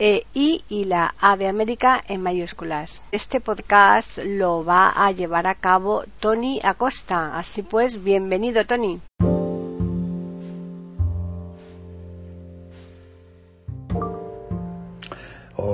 e I y la A de América en mayúsculas. Este podcast lo va a llevar a cabo Tony Acosta. Así pues, bienvenido Tony.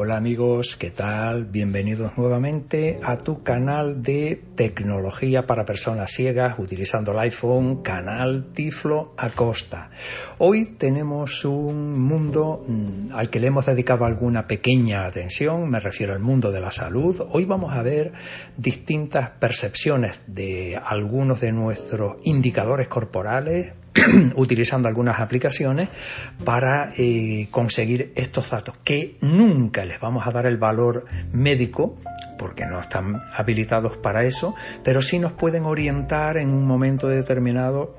Hola amigos, ¿qué tal? Bienvenidos nuevamente a tu canal de tecnología para personas ciegas utilizando el iPhone, canal Tiflo Acosta. Hoy tenemos un mundo mm, al que le hemos dedicado alguna pequeña atención, me refiero al mundo de la salud. Hoy vamos a ver distintas percepciones de algunos de nuestros indicadores corporales, utilizando algunas aplicaciones para eh, conseguir estos datos que nunca les vamos a dar el valor médico porque no están habilitados para eso, pero sí nos pueden orientar en un momento determinado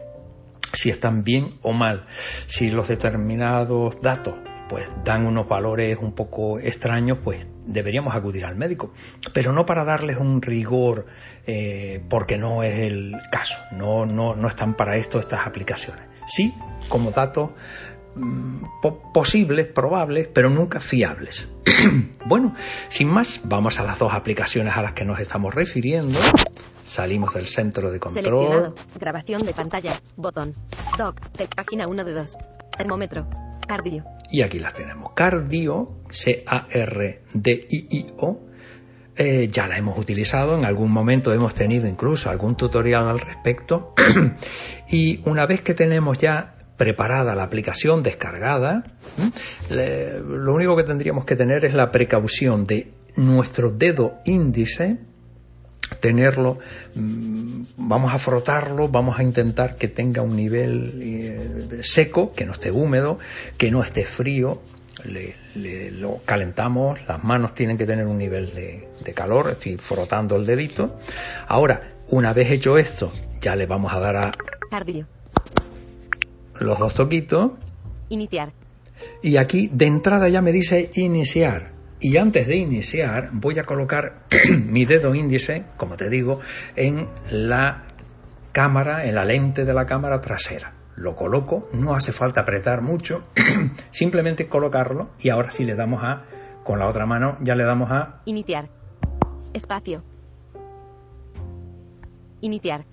si están bien o mal, si los determinados datos pues dan unos valores un poco extraños, pues deberíamos acudir al médico, pero no para darles un rigor, eh, porque no es el caso, no, no, no están para esto estas aplicaciones. Sí, como datos mm, posibles, probables, pero nunca fiables. bueno, sin más, vamos a las dos aplicaciones a las que nos estamos refiriendo. Salimos del centro de control. Grabación de pantalla. Botón. Doc. página 1 de 2. Termómetro. Cardio. Y aquí las tenemos. Cardio, C-A-R-D-I-I-O. Eh, ya la hemos utilizado, en algún momento hemos tenido incluso algún tutorial al respecto. y una vez que tenemos ya preparada la aplicación descargada, lo único que tendríamos que tener es la precaución de nuestro dedo índice tenerlo, mm, vamos a frotarlo, vamos a intentar que tenga un nivel eh, seco, que no esté húmedo, que no esté frío, le, lo calentamos, las manos tienen que tener un nivel de, calor, estoy frotando el dedito. Ahora, una vez hecho esto, ya le vamos a dar a los dos toquitos. Iniciar. Y aquí de entrada ya me dice iniciar. Y antes de iniciar voy a colocar mi dedo índice, como te digo, en la cámara, en la lente de la cámara trasera. Lo coloco, no hace falta apretar mucho, simplemente colocarlo y ahora sí le damos a, con la otra mano, ya le damos a... Iniciar. Espacio. Iniciar.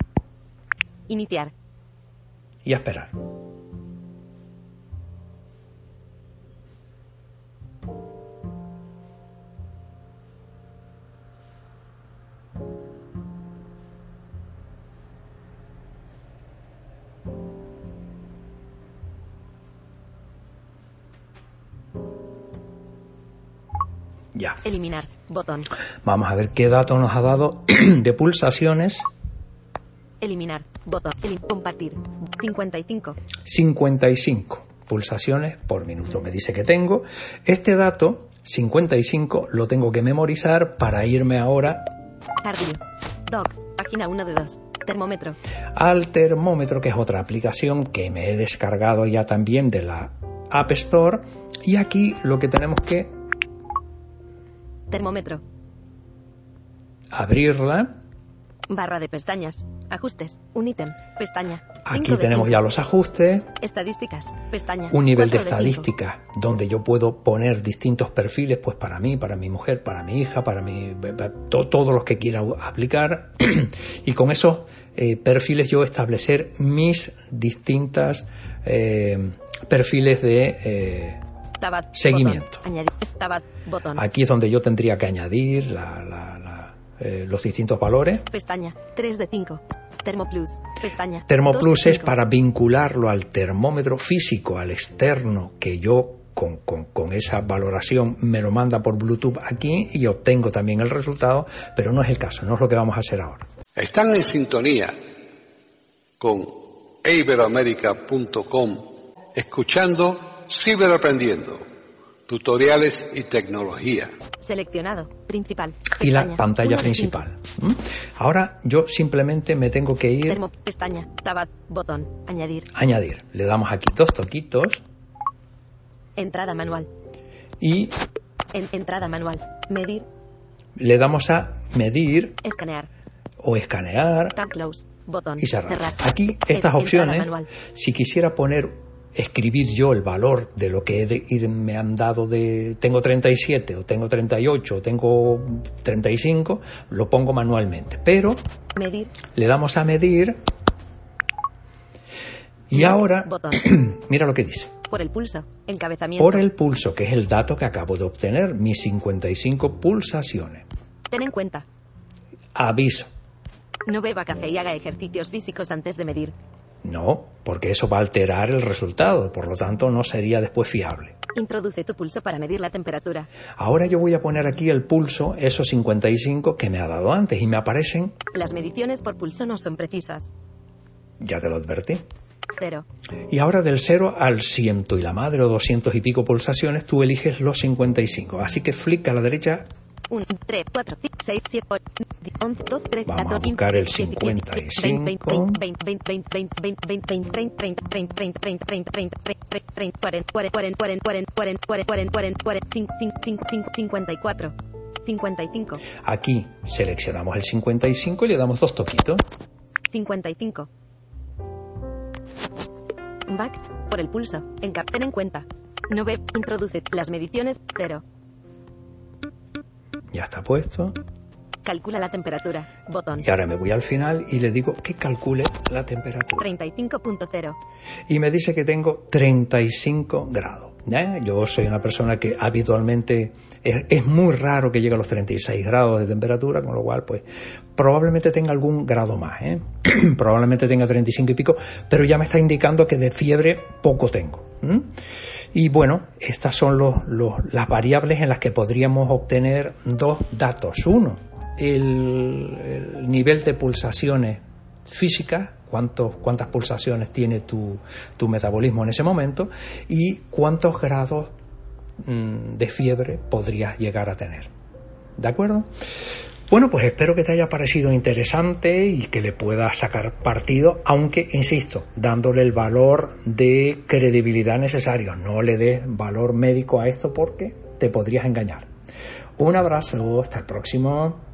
Iniciar. Y a esperar. Ya. Eliminar. Botón. Vamos a ver qué dato nos ha dado de pulsaciones. Eliminar. Botón. compartir. 55. 55 pulsaciones por minuto. Me dice que tengo. Este dato, 55, lo tengo que memorizar para irme ahora. Cardio. Doc. Página 1 de 2. Termómetro. Al termómetro, que es otra aplicación que me he descargado ya también de la App Store. Y aquí lo que tenemos que Termómetro. Abrirla. Barra de pestañas. Ajustes. Un ítem. Pestaña. Aquí tenemos ya los ajustes. Estadísticas. Pestaña. Un nivel de estadística donde yo puedo poner distintos perfiles, pues para mí, para mi mujer, para mi hija, para mi, todos los que quiera aplicar. y con esos eh, perfiles yo establecer mis distintas eh, perfiles de eh, seguimiento. Aquí es donde yo tendría que añadir eh, los distintos valores. Pestaña 3 de 5. Termoplus. Pestaña. Termoplus es para vincularlo al termómetro físico, al externo que yo con, con, esa valoración me lo manda por Bluetooth aquí y obtengo también el resultado, pero no es el caso, no es lo que vamos a hacer ahora. Están en sintonía con iberoamerica.com escuchando Ciberaprendiendo, tutoriales y tecnología. Seleccionado, principal. Y la pantalla principal. Ahora yo simplemente me tengo que ir. pestaña, tab, botón, añadir. Añadir. Le damos aquí dos toquitos. Entrada manual. Y. En, entrada manual. Medir. Le damos a medir. Escanear. O escanear. Tab close. Botón. Y cerrar. Aquí estas opciones. Si quisiera poner escribir yo el valor de lo que me han dado de tengo 37 o tengo 38 o tengo 35, lo pongo manualmente. Pero medir. le damos a medir y ahora mira lo que dice. Por el pulso, encabezamiento. Por el pulso, que es el dato que acabo de obtener, mis 55 pulsaciones. Ten en cuenta. Aviso. No beba café y haga ejercicios físicos antes de medir. No, porque eso va a alterar el resultado, por lo tanto no sería después fiable. Introduce tu pulso para medir la temperatura. Ahora yo voy a poner aquí el pulso, esos 55 que me ha dado antes, y me aparecen... Las mediciones por pulso no son precisas. Ya te lo advertí. Cero. Y ahora del 0 al 100 y la madre o 200 y pico pulsaciones, tú eliges los 55. Así que flick a la derecha 1, 3, 4, 5, 6, 7, 8, 11, 12, 13, 14, Vamos a buscar el 55. 20, 20, 20, 20, 20, 20, 20, 20, 30, 30, 30, 30, 30, 30, 30, 30, 30, 40, 40, 40, 40, 40, 40, 40, 40, 40, 54. 55. Aquí seleccionamos el 55 y le damos dos toquitos. 55. Back por el pulso. Ten en cuenta. No ve, introduce las mediciones, 0. Ya está puesto. Calcula la temperatura. Botón. Y ahora me voy al final y le digo que calcule la temperatura. 35.0. Y me dice que tengo 35 grados. Yo soy una persona que habitualmente es, muy raro que llegue a los 36 grados de temperatura, con lo cual, pues, probablemente tenga algún grado más. ¿eh? probablemente tenga 35 y pico, pero ya me está indicando que de fiebre poco tengo. Y bueno, estas son las variables en las que podríamos obtener dos datos. Uno, el, nivel de pulsaciones físicas, cuántas pulsaciones tiene tu, metabolismo en ese momento y cuántos grados mm, de fiebre podrías llegar a tener. ¿De acuerdo? Bueno, pues espero que te haya parecido interesante y que le puedas sacar partido, aunque, insisto, dándole el valor de credibilidad necesario. No le des valor médico a esto porque te podrías engañar. Un abrazo, hasta el próximo.